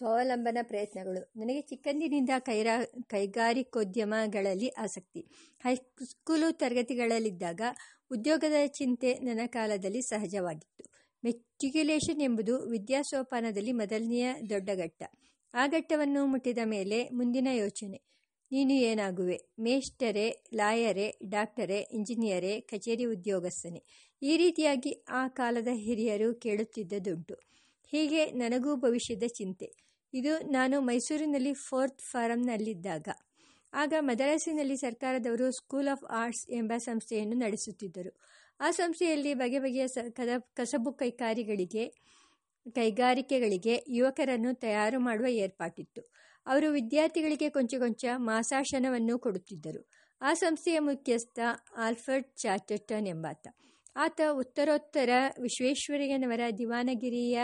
ಸ್ವಾವಲಂಬನ ಪ್ರಯತ್ನಗಳು. ನನಗೆ ಚಿಕ್ಕಂದಿನಿಂದ ಕೈರಾ, ಕೈಗಾರಿಕೋದ್ಯಮಗಳಲ್ಲಿ ಆಸಕ್ತಿ. ಹೈಸ್ಕೂಲು ತರಗತಿಗಳಲ್ಲಿದ್ದಾಗ ಉದ್ಯೋಗದ ಚಿಂತೆ ನನ್ನ ಕಾಲದಲ್ಲಿ ಸಹಜವಾಗಿತ್ತು. ಮೆಟ್ರಿಕ್ಯುಲೇಷನ್ ಎಂಬುದು ವಿದ್ಯಾಸೋಪಾನದಲ್ಲಿ ಮೊದಲನೆಯ ದೊಡ್ಡ ಘಟ್ಟ. ಆ ಘಟ್ಟವನ್ನು ಮುಟ್ಟಿದ ಮೇಲೆ ಮುಂದಿನ ಯೋಚನೆ. ನೀನು ಏನಾಗುವೆ? ಮೇಷ್ಟರೇ, ಲಾಯರೇ, ಡಾಕ್ಟರೇ, ಇಂಜಿನಿಯರೇ, ಕಚೇರಿ ಉದ್ಯೋಗಸ್ಥನೇ. ಈ ರೀತಿಯಾಗಿ ಆ ಕಾಲದ ಹಿರಿಯರು ಕೇಳುತ್ತಿದ್ದುದುಂಟು. ಹೀಗೆ ನನಗೂ ಭವಿಷ್ಯದ ಚಿಂತೆ. ಇದು ನಾನು ಮೈಸೂರಿನಲ್ಲಿ ಫೋರ್ತ್ ಫಾರಂನಲ್ಲಿದ್ದಾಗ. ಆಗ ಮದರಾಸಿನಲ್ಲಿ ಸರ್ಕಾರದವರು ಸ್ಕೂಲ್ ಆಫ್ ಆರ್ಟ್ಸ್ ಎಂಬ ಸಂಸ್ಥೆಯನ್ನು ನಡೆಸುತ್ತಿದ್ದರು. ಆ ಸಂಸ್ಥೆಯಲ್ಲಿ ಬಗೆ ಬಗೆಯ ಸ ಕದ ಕಸಬು ಕೈಕಾರಿಗಳಿಗೆ, ಕೈಗಾರಿಕೆಗಳಿಗೆ ಯುವಕರನ್ನು ತಯಾರು ಮಾಡುವ ಏರ್ಪಾಟಿತ್ತು. ಅವರು ವಿದ್ಯಾರ್ಥಿಗಳಿಗೆ ಕೊಂಚ ಕೊಂಚ ಮಾಸಾಶನವನ್ನು ಕೊಡುತ್ತಿದ್ದರು. ಆ ಸಂಸ್ಥೆಯ ಮುಖ್ಯಸ್ಥ ಆಲ್ಫರ್ಡ್ ಚಾರ್ಟರ್ಟನ್ ಎಂಬಾತ. ಆತ ಉತ್ತರೋತ್ತರ ವಿಶ್ವೇಶ್ವರಯ್ಯನವರ ದಿವಾನಗಿರಿಯ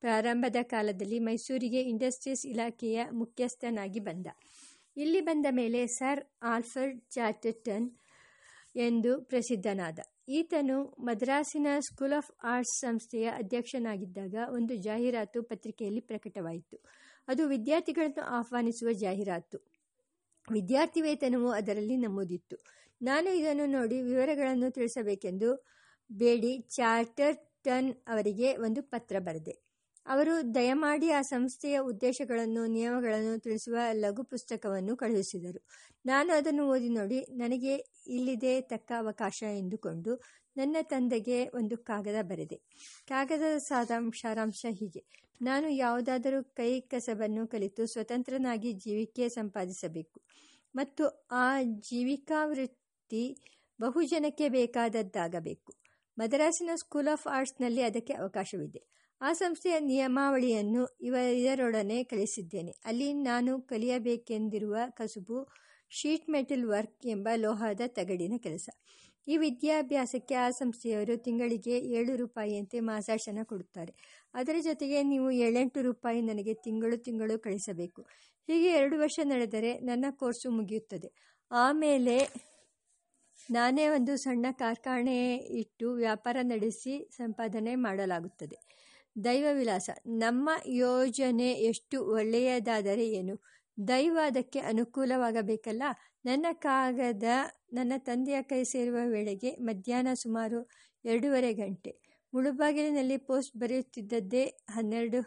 ಪ್ರಾರಂಭದ ಕಾಲದಲ್ಲಿ ಮೈಸೂರಿಗೆ ಇಂಡಸ್ಟ್ರೀಸ್ ಇಲಾಖೆಯ ಮುಖ್ಯಸ್ಥನಾಗಿ ಬಂದ. ಇಲ್ಲಿ ಬಂದ ಮೇಲೆ ಸರ್ ಆಲ್ಫರ್ಡ್ ಚಾರ್ಟರ್ಟನ್ ಎಂದು ಪ್ರಸಿದ್ಧನಾದ. ಈತನು ಮದ್ರಾಸಿನ ಸ್ಕೂಲ್ ಆಫ್ ಆರ್ಟ್ಸ್ ಸಂಸ್ಥೆಯ ಅಧ್ಯಕ್ಷನಾಗಿದ್ದಾಗ ಒಂದು ಜಾಹೀರಾತು ಪತ್ರಿಕೆಯಲ್ಲಿ ಪ್ರಕಟವಾಯಿತು. ಅದು ವಿದ್ಯಾರ್ಥಿಗಳನ್ನು ಆಹ್ವಾನಿಸುವ ಜಾಹೀರಾತು. ವಿದ್ಯಾರ್ಥಿ ವೇತನವು ಅದರಲ್ಲಿ ನಮೂದಿತ್ತು. ನಾನು ಇದನ್ನು ನೋಡಿ ವಿವರಗಳನ್ನು ತಿಳಿಸಬೇಕೆಂದು ಬೇಡಿ. ಚಾರ್ಟರ್ಟನ್ ಅವರಿಗೆ ಒಂದು ಪತ್ರ ಬರೆದೆ. ಅವರು ದಯಮಾಡಿ ಆ ಸಂಸ್ಥೆಯ ಉದ್ದೇಶಗಳನ್ನು, ನಿಯಮಗಳನ್ನು ತಿಳಿಸುವ ಲಘು ಪುಸ್ತಕವನ್ನು ಕಳುಹಿಸಿದರು. ನಾನು ಅದನ್ನು ಓದಿ ನೋಡಿ, ನನಗೆ ಇಲ್ಲಿದೆ ತಕ್ಕ ಅವಕಾಶ ಎಂದುಕೊಂಡು ನನ್ನ ತಂದೆಗೆ ಒಂದು ಕಾಗದ ಬರೆದೆ. ಕಾಗದದ ಸಾರಾಂಶ ಸಾರಾಂಶ ಹೀಗೆ. ನಾನು ಯಾವುದಾದರೂ ಕೈ ಕಸಬನ್ನು ಕಲಿತು ಸ್ವತಂತ್ರನಾಗಿ ಜೀವಿಕೆ ಸಂಪಾದಿಸಬೇಕು. ಮತ್ತು ಆ ಜೀವಿಕಾ ವೃತ್ತಿ ಬಹುಜನಕ್ಕೆ ಬೇಕಾದದ್ದಾಗಬೇಕು. ಮದ್ರಾಸಿನ ಸ್ಕೂಲ್ ಆಫ್ ಆರ್ಟ್ಸ್ನಲ್ಲಿ ಅದಕ್ಕೆ ಅವಕಾಶವಿದೆ. ಆ ಸಂಸ್ಥೆಯ ನಿಯಮಾವಳಿಯನ್ನು ಇವ, ಇದರೊಡನೆ ಕಳಿಸಿದ್ದೇನೆ ಅಲ್ಲಿ ನಾನು ಕಲಿಯಬೇಕೆಂದಿರುವ ಕಸುಬು, ಶೀಟ್ ಮೆಟಲ್ ವರ್ಕ್ ಎಂಬ ಲೋಹದ ತಗಡಿನ ಕೆಲಸ. ಈ ವಿದ್ಯಾಭ್ಯಾಸಕ್ಕೆ ಆ ಸಂಸ್ಥೆಯವರು ತಿಂಗಳಿಗೆ ಏಳು ರೂಪಾಯಿಯಂತೆ ಮಾಸಾಶನ ಕೊಡುತ್ತಾರೆ. ಅದರ ಜೊತೆಗೆ ನೀವು ಏಳೆಂಟು ರೂಪಾಯಿ ನನಗೆ ತಿಂಗಳು ತಿಂಗಳು ಕಳಿಸಬೇಕು. ಹೀಗೆ ಎರಡು ವರ್ಷ ನಡೆದರೆ ನನ್ನ ಕೋರ್ಸು ಮುಗಿಯುತ್ತದೆ. ಆಮೇಲೆ ನಾನೇ ಒಂದು ಸಣ್ಣ ಕಾರ್ಖಾನೆ ಇಟ್ಟು ವ್ಯಾಪಾರ ನಡೆಸಿ ಸಂಪಾದನೆ ಮಾಡಲಾಗುತ್ತದೆ. ದೈವ ವಿಲಾಸ ನಮ್ಮ ಯೋಜನೆ ಎಷ್ಟು ಒಳ್ಳೆಯದಾದರೆ ಏನು? ದೈವ ಅದಕ್ಕೆ ಅನುಕೂಲವಾಗಬೇಕಲ್ಲ? ನನ್ನ ಕಾಗದ ನನ್ನ ತಂದೆಯ ಕೈ ಸೇರುವ ವೇಳೆಗೆ ಮಧ್ಯಾಹ್ನ ಸುಮಾರು ಎರಡೂವರೆ ಗಂಟೆ. ಮುಳುಬಾಗಿಲಿನಲ್ಲಿ ಪೋಸ್ಟ್ ಬರೆಯುತ್ತಿದ್ದದ್ದೇ ಹನ್ನೆರಡು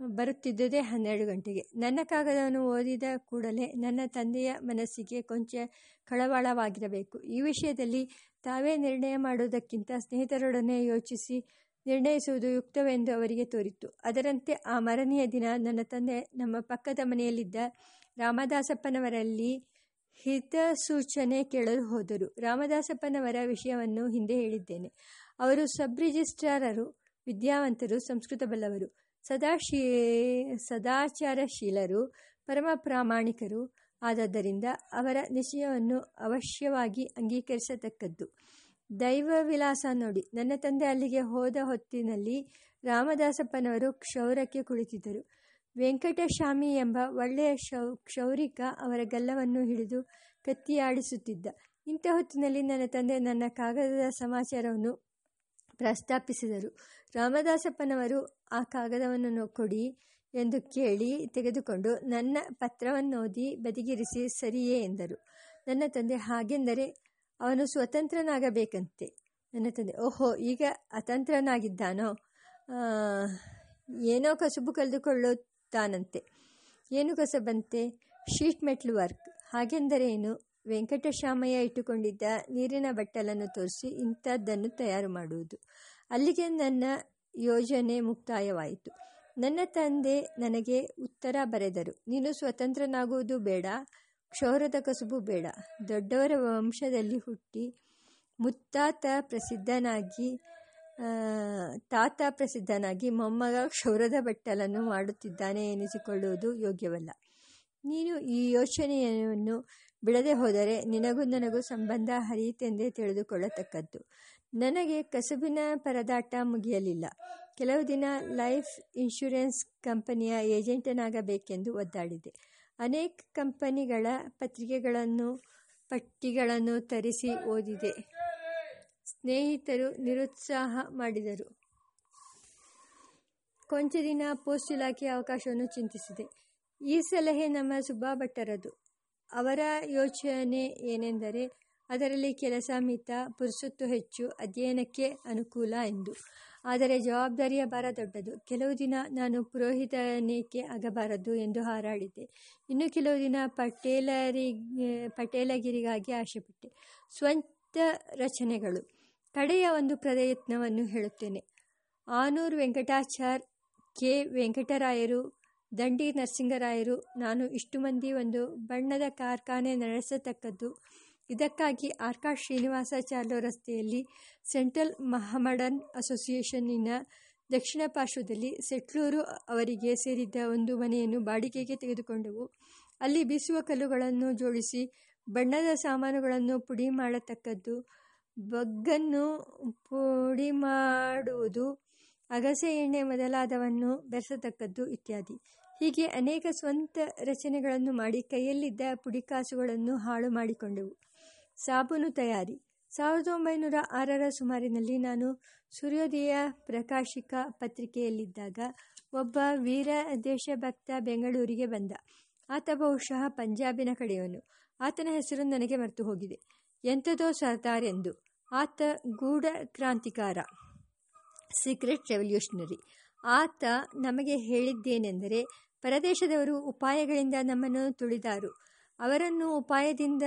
ಬರುತ್ತಿದ್ದುದೇ ಹನ್ನೆರಡು ಗಂಟೆಗೆ. ನನ್ನ ಕಾಗದವನ್ನು ಓದಿದ ಕೂಡಲೇ ನನ್ನ ತಂದೆಯ ಮನಸ್ಸಿಗೆ ಕೊಂಚ ಕಳವಾಳವಾಗಿರಬೇಕು. ಈ ವಿಷಯದಲ್ಲಿ ತಾವೇ ನಿರ್ಣಯ ಮಾಡುವುದಕ್ಕಿಂತ ಸ್ನೇಹಿತರೊಡನೆ ಯೋಚಿಸಿ ನಿರ್ಣಯಿಸುವುದು ಯುಕ್ತವೆಂದು ಅವರಿಗೆ ತೋರಿತು ಅದರಂತೆ ಆ ಮರನೆಯ ದಿನ ನನ್ನ ತಂದೆ ನಮ್ಮ ಪಕ್ಕದ ಮನೆಯಲ್ಲಿದ್ದ ರಾಮದಾಸಪ್ಪನವರಲ್ಲಿ ಹಿತಸೂಚನೆ ಕೇಳಲು ಹೋದರು. ರಾಮದಾಸಪ್ಪನವರ ವಿಷಯವನ್ನು ಹಿಂದೆ ಹೇಳಿದ್ದೇನೆ. ಅವರು ಸಬ್ ರಿಜಿಸ್ಟ್ರಾರರು ವಿದ್ಯಾವಂತರು ಸಂಸ್ಕೃತ ಬಲ್ಲವರು ಸದಾಶೀ, ಸದಾಚಾರಶೀಲರು, ಪರಮ ಪ್ರಾಮಾಣಿಕರು. ಆದದ್ದರಿಂದ ಅವರ ನಿಶ್ಚಯವನ್ನು ಅವಶ್ಯವಾಗಿ ಅಂಗೀಕರಿಸತಕ್ಕದ್ದು. ದೈವ ವಿಲಾಸ ನೋಡಿ. ನನ್ನ ತಂದೆ ಅಲ್ಲಿಗೆ ಹೋದ ಹೊತ್ತಿನಲ್ಲಿ ರಾಮದಾಸಪ್ಪನವರು ಕ್ಷೌರಕ್ಕೆ ಕುಳಿತಿದ್ದರು. ವೆಂಕಟಶಾಮಿ ಎಂಬ ಒಳ್ಳೆಯ ಶೌ ಕ್ಷೌರಿಕ ಅವರ ಗಲ್ಲವನ್ನು ಹಿಡಿದು ಕತ್ತಿಯಾಡಿಸುತ್ತಿದ್ದ. ಇಂಥ ಹೊತ್ತಿನಲ್ಲಿ ನನ್ನ ತಂದೆ ನನ್ನ ಕಾಗದದ ಸಮಾಚಾರವನ್ನು ಪ್ರಸ್ತಾಪಿಸಿದರು. ರಾಮದಾಸಪ್ಪನವರು ಆ ಕಾಗದವನ್ನು ಕೊಡಿ ಎಂದು ಕೇಳಿ ತೆಗೆದುಕೊಂಡು ನನ್ನ ಪತ್ರವನ್ನು ಓದಿ ಬದಿಗಿರಿಸಿ ಸರಿಯೇ ಎಂದರು. ನನ್ನ ತಂದೆ ಹಾಗೆಂದರೆ ಅವನು ಸ್ವತಂತ್ರನಾಗಬೇಕಂತೆ. ನನ್ನ ತಂದೆ, ಓಹೋ, ಈಗ ಅತಂತ್ರನಾಗಿದ್ದಾನೋ? ಏನೋ ಕಸುಬು ಕಳೆದುಕೊಳ್ಳುತ್ತಾನಂತೆ. ಏನು ಕಸಬಂತೆ? Sheet ಮೆಟ್ಲ್ work. ಹಾಗೆಂದರೆ ಏನು? ವೆಂಕಟಶಾಮಯ್ಯ ಇಟ್ಟುಕೊಂಡಿದ್ದ ನೀರಿನ ಬಟ್ಟಲನ್ನು ತೋರಿಸಿ ಇಂಥದ್ದನ್ನು ತಯಾರು ಮಾಡುವುದು. ಅಲ್ಲಿಗೆ ನನ್ನ ಯೋಜನೆ ಮುಕ್ತಾಯವಾಯಿತು. ನನ್ನ ತಂದೆ ನನಗೆ ಉತ್ತರ ಬರೆದರು. ನೀನು ಸ್ವತಂತ್ರನಾಗುವುದು ಬೇಡ. ಕ್ಷೌರದ ಕಸುಬು ಬೇಡ. ದೊಡ್ಡವರ ವಂಶದಲ್ಲಿ ಹುಟ್ಟಿ ಮುತ್ತಾತ ಪ್ರಸಿದ್ಧನಾಗಿ ತಾತ ಪ್ರಸಿದ್ಧನಾಗಿ ಮೊಮ್ಮಗ ಕ್ಷೌರದ ಬಟ್ಟಲನ್ನು ಮಾಡುತ್ತಿದ್ದಾನೆ ಎನಿಸಿಕೊಳ್ಳುವುದು ಯೋಗ್ಯವಲ್ಲ. ನೀನು ಈ ಯೋಚನೆಯನ್ನು ಬಿಡದೆ ಹೋದರೆ ನಿನಗೂ ನನಗೂ ಸಂಬಂಧ ಹರಿಯಿತೆಂದೇ ತಿಳಿದುಕೊಳ್ಳತಕ್ಕದ್ದು. ನನಗೆ ಕಸುಬಿನ ಪರದಾಟ ಮುಗಿಯಲಿಲ್ಲ. ಕೆಲವು ದಿನ ಲೈಫ್ ಇನ್ಶೂರೆನ್ಸ್ ಕಂಪನಿಯ ಏಜೆಂಟನಾಗಬೇಕೆಂದು ಒದ್ದಾಡಿದೆ. ಅನೇಕ ಕಂಪನಿಗಳ ಪತ್ರಿಕೆಗಳನ್ನು, ಪಟ್ಟಿಗಳನ್ನು ತರಿಸಿ ಓದಿದೆ. ಸ್ನೇಹಿತರು ನಿರುತ್ಸಾಹ ಮಾಡಿದರು. ಕೊಂಚ ದಿನ ಪೋಸ್ಟ್ ಇಲಾಖೆ ಅವಕಾಶವನ್ನು ಚಿಂತಿಸಿದೆ. ಈ ಸಲಹೆ ನಮ್ಮ ಸುಬ್ಬಾ ಭಟ್ಟರದು. ಅವರ ಯೋಚನೆ ಏನೆಂದರೆ ಅದರಲ್ಲಿ ಕೆಲಸ ಮಿತ, ಪುರುಸೊತ್ತು ಹೆಚ್ಚು, ಅಧ್ಯಯನಕ್ಕೆ ಅನುಕೂಲ ಎಂದು. ಆದರೆ ಜವಾಬ್ದಾರಿಯ ಭಾರ ದೊಡ್ಡದು. ಕೆಲವು ದಿನ ನಾನು ಪುರೋಹಿತನೇಕೆ ಆಗಬಾರದು ಎಂದು ಹಾರಾಡಿದ್ದೆ. ಇನ್ನು ಕೆಲವು ದಿನ ಪಟೇಲರಿ, ಪಟೇಲಗಿರಿಗಾಗಿ ಆಶೆಪಟ್ಟೆ. ಸ್ವಂತ ರಚನೆಗಳು. ಕಡೆಯ ಒಂದು ಪ್ರಯತ್ನವನ್ನು ಹೇಳುತ್ತೇನೆ. ಆನೂರು ವೆಂಕಟಾಚಾರ್ ಕೆ. ವೆಂಕಟರಾಯರು, ದಂಡಿ ನರಸಿಂಗರಾಯರು, ನಾನು ಇಷ್ಟು ಮಂದಿ ಒಂದು ಬಣ್ಣದ ಕಾರ್ಖಾನೆ ನಡೆಸತಕ್ಕದ್ದು ಇದಕ್ಕಾಗಿ ಆರ್ಕಾ ಶ್ರೀನಿವಾಸಾಚಾರ್ಯ ರಸ್ತೆಯಲ್ಲಿ ಸೆಂಟ್ರಲ್ ಮಹಮಡನ್ ಅಸೋಸಿಯೇಷನ್ನಿನ ದಕ್ಷಿಣ ಪಾರ್ಶ್ವದಲ್ಲಿ ಸೆಟ್ಲೂರು ಅವರಿಗೆ ಸೇರಿದ್ದ ಒಂದು ಮನೆಯನ್ನು ಬಾಡಿಗೆಗೆ ತೆಗೆದುಕೊಂಡವು. ಅಲ್ಲಿ ಬೀಸುವ ಕಲ್ಲುಗಳನ್ನು ಜೋಡಿಸಿ ಬಣ್ಣದ ಸಾಮಾನುಗಳನ್ನು ಪುಡಿ ಮಾಡತಕ್ಕದ್ದು. ಬಗ್ಗನ್ನು ಪುಡಿ ಮಾಡುವುದು, ಅಗಸೆ ಎಣ್ಣೆ ಮೊದಲಾದವನ್ನು ಬೆರೆಸತಕ್ಕದ್ದು ಇತ್ಯಾದಿ. ಹೀಗೆ ಅನೇಕ ಸ್ವಂತ ರಚನೆಗಳನ್ನು ಮಾಡಿ ಕೈಯಲ್ಲಿದ್ದ ಪುಡಿಕಾಸುಗಳನ್ನು ಹಾಳು ಮಾಡಿಕೊಂಡೆವು. ಸಾಬೂನು ತಯಾರಿ. ಸಾವಿರದ ಒಂಬೈನೂರ ಆರರ ಸುಮಾರಿನಲ್ಲಿ ನಾನು ಸೂರ್ಯೋದಯ ಪ್ರಕಾಶಿಕ ಪತ್ರಿಕೆಯಲ್ಲಿದ್ದಾಗ ಒಬ್ಬ ವೀರ ದೇಶಭಕ್ತ ಬೆಂಗಳೂರಿಗೆ ಬಂದ. ಆತ ಬಹುಶಃ ಪಂಜಾಬಿನ ಕಡೆಯವನು. ಆತನ ಹೆಸರು ನನಗೆ ಮರೆತು ಹೋಗಿದೆ. ಎಂಥದೋ ಸರ್ದಾರ್ ಎಂದು. ಆತ ಗೂಢ ಕ್ರಾಂತಿಕಾರ, ಸೀಕ್ರೆಟ್ ರೆವಲ್ಯೂಷನರಿ. ಆತ ನಮಗೆ ಹೇಳಿದ್ದೇನೆಂದರೆ, ಪರದೇಶದವರು ಉಪಾಯಗಳಿಂದ ನಮ್ಮನ್ನು ತುಳಿದಾರು. ಅವರನ್ನು ಉಪಾಯದಿಂದ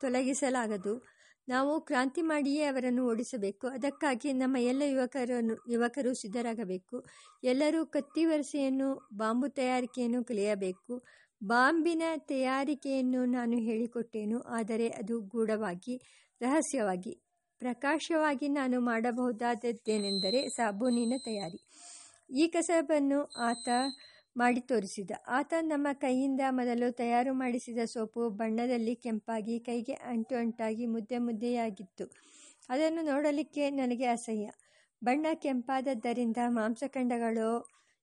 ತೊಲಗಿಸಲಾಗದು. ನಾವು ಕ್ರಾಂತಿ ಮಾಡಿಯೇ ಅವರನ್ನು ಓಡಿಸಬೇಕು. ಅದಕ್ಕಾಗಿ ನಮ್ಮ ಎಲ್ಲ ಯುವಕರನ್ನು, ಯುವಕರು ಸಿದ್ಧರಾಗಬೇಕು. ಎಲ್ಲರೂ ಕತ್ತಿ ವರಸೆಯನ್ನು, ಬಾಂಬು ತಯಾರಿಕೆಯನ್ನು ಕಲಿಯಬೇಕು. ಬಾಂಬಿನ ತಯಾರಿಕೆಯನ್ನು ನಾನು ಹೇಳಿಕೊಟ್ಟೇನು, ಆದರೆ ಅದು ಗೂಢವಾಗಿ, ರಹಸ್ಯವಾಗಿ, ಪ್ರಕಾಶವಾಗಿ ನಾನು ಮಾಡಬಹುದಾದದ್ದೇನೆಂದರೆ ಸಾಬೂನಿನ ತಯಾರಿ. ಈ ಕಸಬನ್ನು ಆತ ಮಾಡಿ ತೋರಿಸಿದ. ಆತ ನಮ್ಮ ಕೈಯಿಂದ ಮೊದಲು ತಯಾರು ಮಾಡಿಸಿದ ಸೋಪು ಬಣ್ಣದಲ್ಲಿ ಕೆಂಪಾಗಿ ಕೈಗೆ ಅಂಟು ಅಂಟಾಗಿ ಮುದ್ದೆ ಮುದ್ದೆಯಾಗಿತ್ತು. ಅದನ್ನು ನೋಡಲಿಕ್ಕೆ ನನಗೆ ಅಸಹ್ಯ. ಬಣ್ಣ ಕೆಂಪಾದದ್ದರಿಂದ ಮಾಂಸಖಂಡಗಳು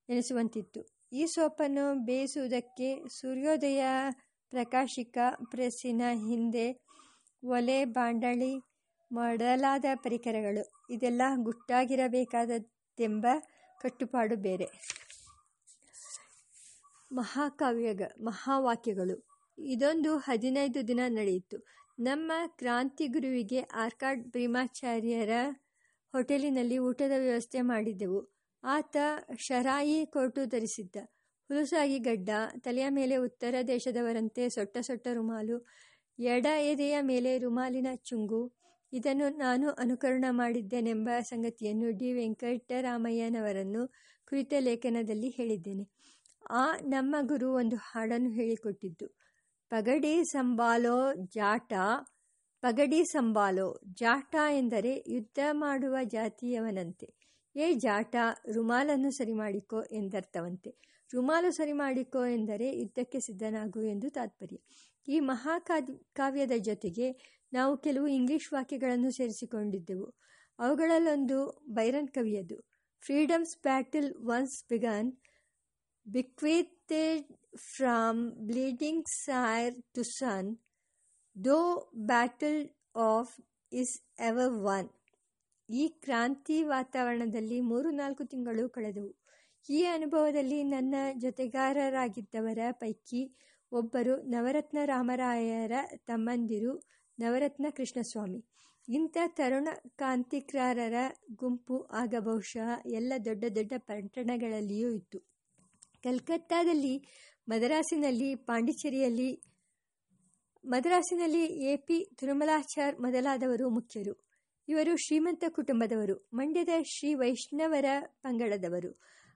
ಎನಿಸುವಂತಿತ್ತು. ಈ ಸೋಪನ್ನು ಬೇಯಿಸುವುದಕ್ಕೆ ಸೂರ್ಯೋದಯ ಪ್ರಕಾಶಿಕ ಪ್ರೆಸ್ಸಿನ ಹಿಂದೆ ಒಲೆ ಬಾಂಡಳಿ ಮಾಡಲಾದ ಪರಿಕರಗಳು. ಇದೆಲ್ಲ ಗುಟ್ಟಾಗಿರಬೇಕಾದದ್ದೆಂಬ ಕಟ್ಟುಪಾಡು ಬೇರೆ. ಮಹಾಕಾವ್ಯಗ, ಮಹಾವಾಕ್ಯಗಳು. ಇದೊಂದು ಹದಿನೈದು ದಿನ ನಡೆಯಿತು. ನಮ್ಮ ಕ್ರಾಂತಿ ಗುರುವಿಗೆ ಆರ್ಕಾಡ್ ಭೀಮಾಚಾರ್ಯರ ಹೋಟೆಲಿನಲ್ಲಿ ಊಟದ ವ್ಯವಸ್ಥೆ ಮಾಡಿದ್ದೆವು ಆತ ಶರಾಯಿ ಕೋಟು ಧರಿಸಿದ್ದ. ಹುಲುಸಾಗಿ ಗಡ್ಡ, ತಲೆಯ ಮೇಲೆ ಉತ್ತರ ದೇಶದವರಂತೆ ಸೊಟ್ಟ ಸೊಟ್ಟ ರುಮಾಲು, ಎಡ ಎದೆಯ ಮೇಲೆ ರುಮಾಲಿನ ಚುಂಗು, ಇದನ್ನು ನಾನು ಅನುಕರಣ ಮಾಡಿದ್ದೇನೆಂಬ ಸಂಗತಿಯನ್ನು ಡಿ. ವೆಂಕಟರಾಮಯ್ಯನವರನ್ನು ಕುರಿತ ಲೇಖನದಲ್ಲಿ ಹೇಳಿದ್ದೇನೆ. ಆ ನಮ್ಮ ಗುರು ಒಂದು ಹಾಡನ್ನು ಹೇಳಿಕೊಟ್ಟಿದ್ದು. ಪಗಡಿ ಸಂಬಾಲೋ ಜಾಟ, ಪಗಡಿ ಸಂಬಾಲೋ ಜಾಟ ಎಂದರೆ ಯುದ್ಧ ಮಾಡುವ ಜಾತಿಯವನಂತೆ. ಏ ಜಾಟ, ರುಮಾಲನ್ನು ಸರಿ ಮಾಡಿಕೋ ಎಂದರ್ಥವಂತೆ. ರುಮಾಲು ಸರಿ ಮಾಡಿಕೋ ಎಂದರೆ ಯುದ್ಧಕ್ಕೆ ಸಿದ್ಧನಾಗು ಎಂದು ತಾತ್ಪರ್ಯ. ಈ ಮಹಾಕಾವ್ಯದ ಕಾವ್ಯದ ಜೊತೆಗೆ ನಾವು ಕೆಲವು ಇಂಗ್ಲಿಷ್ ವಾಕ್ಯಗಳನ್ನು ಸೇರಿಸಿಕೊಂಡಿದ್ದೆವು. ಅವುಗಳಲ್ಲೊಂದು ಬೈರನ್ ಕವಿಯದು freedom's battle once begun bequeathed from bleeding sire to son, though battle of is ever won. ಈ ಕ್ರಾಂತಿ ವಾತಾವರಣದಲ್ಲಿ ಮೂರು ನಾಲ್ಕು ತಿಂಗಳು ಕಳೆದವು. ಈ ಅನುಭವದಲ್ಲಿ ನನ್ನ ಜೊತೆಗಾರರಾಗಿದ್ದವರ ಪೈಕಿ ಒಬ್ಬರು ನವರತ್ನ ರಾಮರಾಯರ ತಮ್ಮಂದಿರು ನವರತ್ನ ಕೃಷ್ಣಸ್ವಾಮಿ. ಇಂಥ ತರುಣ ಕ್ರಾಂತಿಕಾರರ ಗುಂಪು ಆಗ ಬಹುಶಃ ಎಲ್ಲ ದೊಡ್ಡ ದೊಡ್ಡ ಪಟ್ಟಣಗಳಲ್ಲಿಯೂ ಇತ್ತು. ಕಲ್ಕತ್ತಾದಲ್ಲಿ, ಮದರಾಸಿನಲ್ಲಿ, ಪಾಂಡಿಚೇರಿಯಲ್ಲಿ, ಮದರಾಸಿನಲ್ಲಿ ಎ ಪಿ ತಿರುಮಲಾಚಾರ್ ಮೊದಲಾದವರು ಮುಖ್ಯರು. ಇವರು ಶ್ರೀಮಂತ ಕುಟುಂಬದವರು. ಮಂಡ್ಯದ ಶ್ರೀ ವೈಷ್ಣವರ ಪಂಗಡದವರು.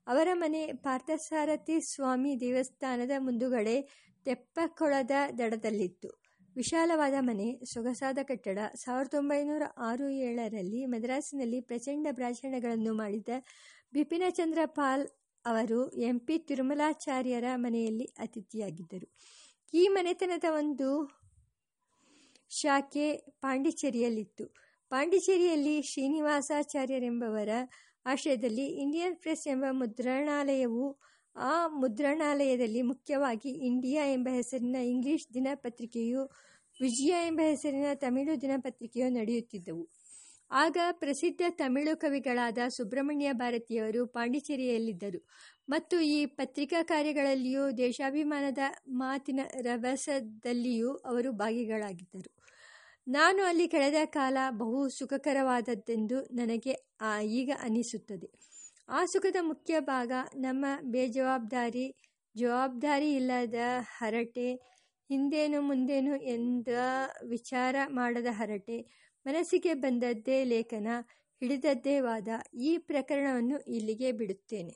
ಅವರ ಮನೆ ಪಾರ್ಥಸಾರಥಿ ಸ್ವಾಮಿ ದೇವಸ್ಥಾನದ ಮುಂದುಗಡೆ ತೆಪ್ಪಕೊಳದ ದಡದಲ್ಲಿತ್ತು. ವಿಶಾಲವಾದ ಮನೆ, ಸೊಗಸಾದ ಕಟ್ಟಡ. ಸಾವಿರದ ಒಂಬೈನೂರ ಆರು ಏಳರಲ್ಲಿ ಮದ್ರಾಸಿನಲ್ಲಿ ಪ್ರಚಂಡ ಭಾಷಣಗಳನ್ನು ಮಾಡಿದ ಬಿಪಿನಚಂದ್ರ ಪಾಲ್ ಅವರು ಎಂ ಪಿ ತಿರುಮಲಾಚಾರ್ಯರ ಮನೆಯಲ್ಲಿ ಅತಿಥಿಯಾಗಿದ್ದರು. ಈ ಮನೆತನದ ಒಂದು ಶಾಖೆ ಪಾಂಡಿಚೇರಿಯಲ್ಲಿತ್ತು. ಪಾಂಡಿಚೇರಿಯಲ್ಲಿ ಶ್ರೀನಿವಾಸಾಚಾರ್ಯರೆಂಬವರ ಆಶ್ರಯದಲ್ಲಿ ಇಂಡಿಯನ್ ಪ್ರೆಸ್ ಎಂಬ ಮುದ್ರಣಾಲಯವು, ಆ ಮುದ್ರಣಾಲಯದಲ್ಲಿ ಮುಖ್ಯವಾಗಿ ಇಂಡಿಯಾ ಎಂಬ ಹೆಸರಿನ ಇಂಗ್ಲಿಷ್ ದಿನಪತ್ರಿಕೆಯು, ವಿಜಯ ಎಂಬ ಹೆಸರಿನ ತಮಿಳು ದಿನಪತ್ರಿಕೆಯು ನಡೆಯುತ್ತಿದ್ದವು. ಆಗ ಪ್ರಸಿದ್ಧ ತಮಿಳು ಕವಿಗಳಾದ ಸುಬ್ರಹ್ಮಣ್ಯ ಭಾರತಿಯವರು ಪಾಂಡಿಚೇರಿಯಲ್ಲಿದ್ದರು. ಮತ್ತು ಈ ಪತ್ರಿಕಾ ಕಾರ್ಯಗಳಲ್ಲಿಯೂ, ದೇಶಾಭಿಮಾನದ ಮಾತಿನ ರಭಸದಲ್ಲಿಯೂ ಅವರು ಭಾಗಿಗಳಾಗಿದ್ದರು. ನಾನು ಅಲ್ಲಿ ಕಳೆದ ಕಾಲ ಬಹು ಸುಖಕರವಾದದ್ದೆಂದು ನನಗೆ ಈಗ ಅನಿಸುತ್ತದೆ. ಆ ಸುಖದ ಮುಖ್ಯ ಭಾಗ ನಮ್ಮ ಬೇಜವಾಬ್ದಾರಿ, ಜವಾಬ್ದಾರಿ ಇಲ್ಲದ ಹರಟೆ, ಹಿಂದೇನು ಮುಂದೇನು ಎಂದ ವಿಚಾರ ಮಾಡದ ಹರಟೆ ಮನಸ್ಸಿಗೆ ಬಂದದ್ದೇ ಲೇಖನ ಹಿಡಿದದ್ದೇ ವಾದ ಈ ಪ್ರಕರಣವನ್ನು ಇಲ್ಲಿಗೆ ಬಿಡುತ್ತೇನೆ.